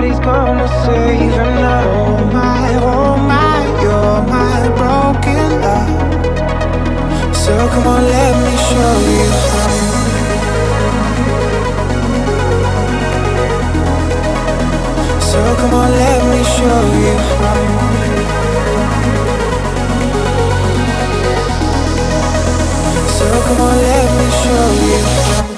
nobody's gonna save him now. Oh my, oh my, you're my broken love. So come on, let me show you how. So come on, let me show you how. So come on, let me show you how.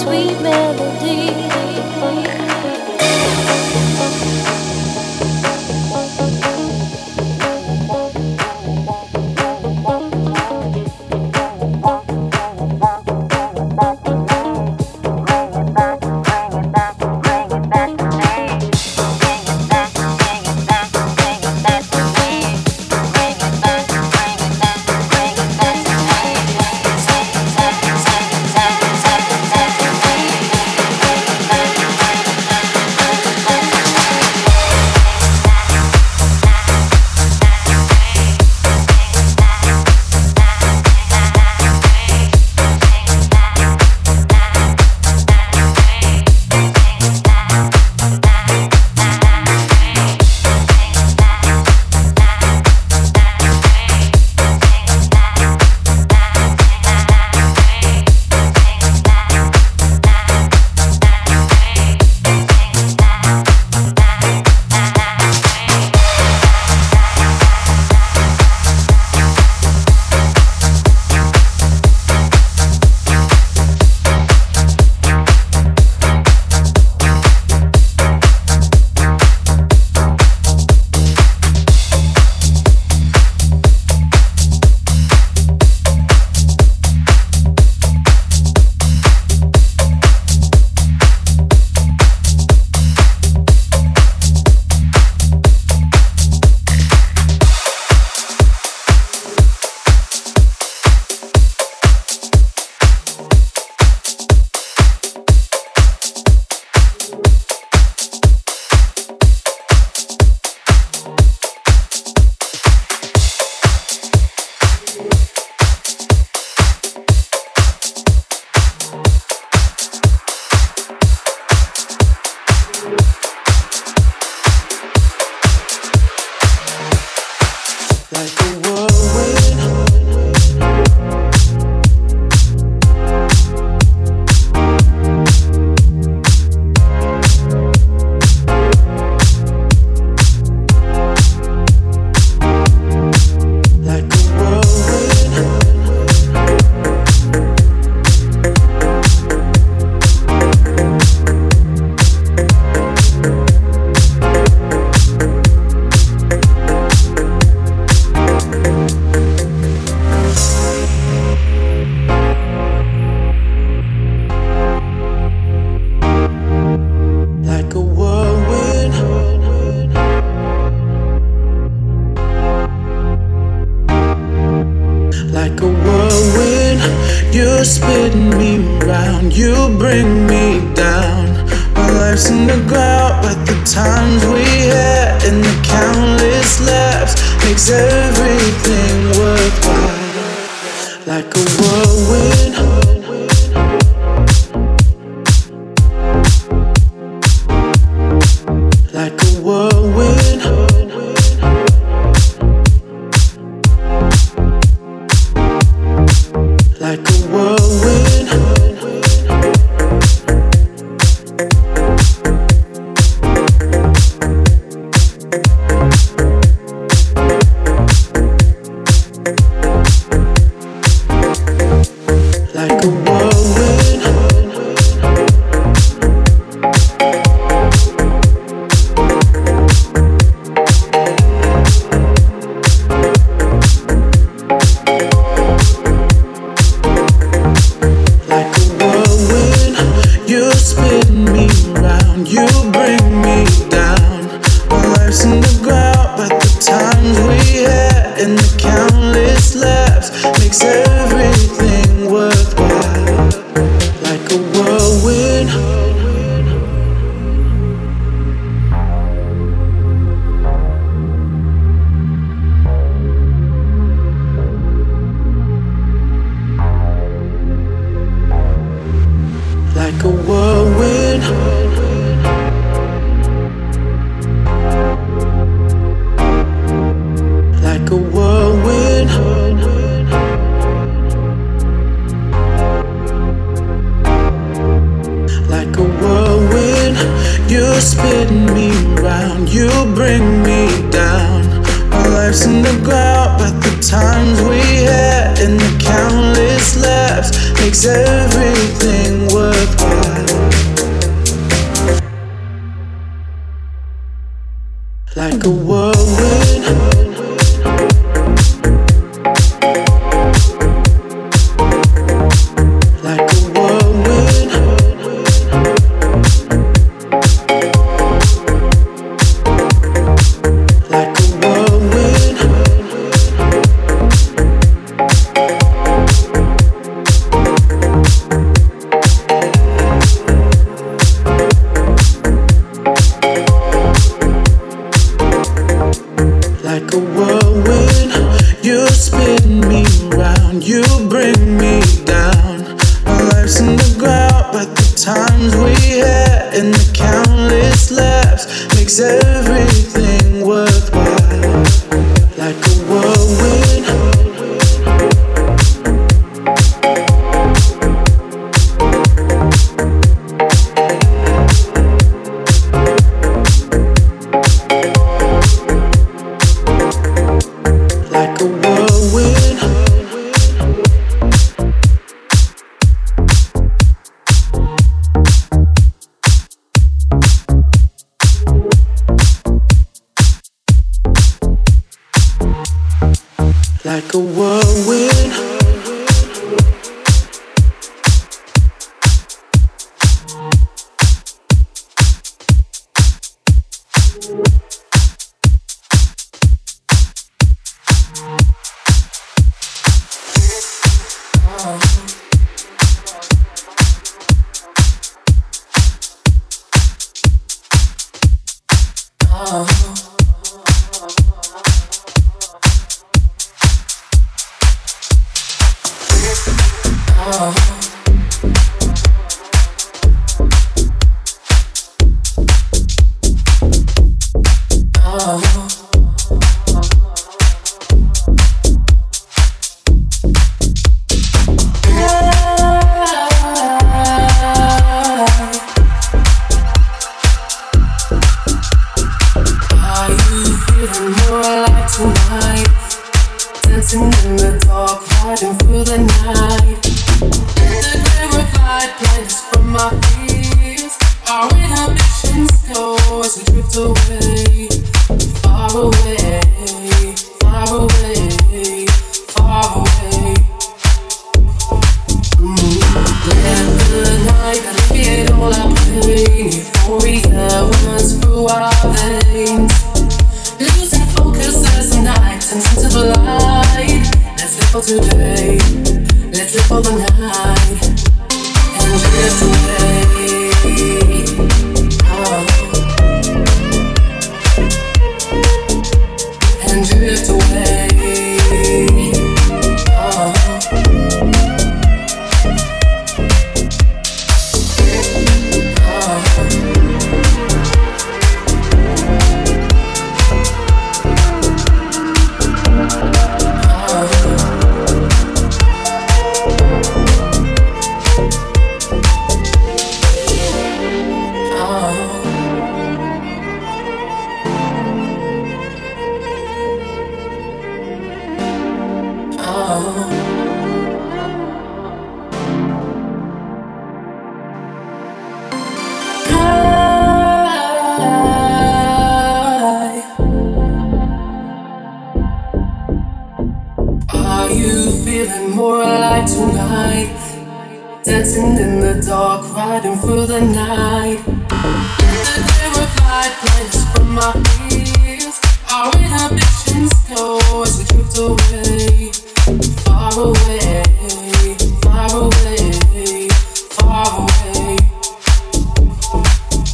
Like Oh.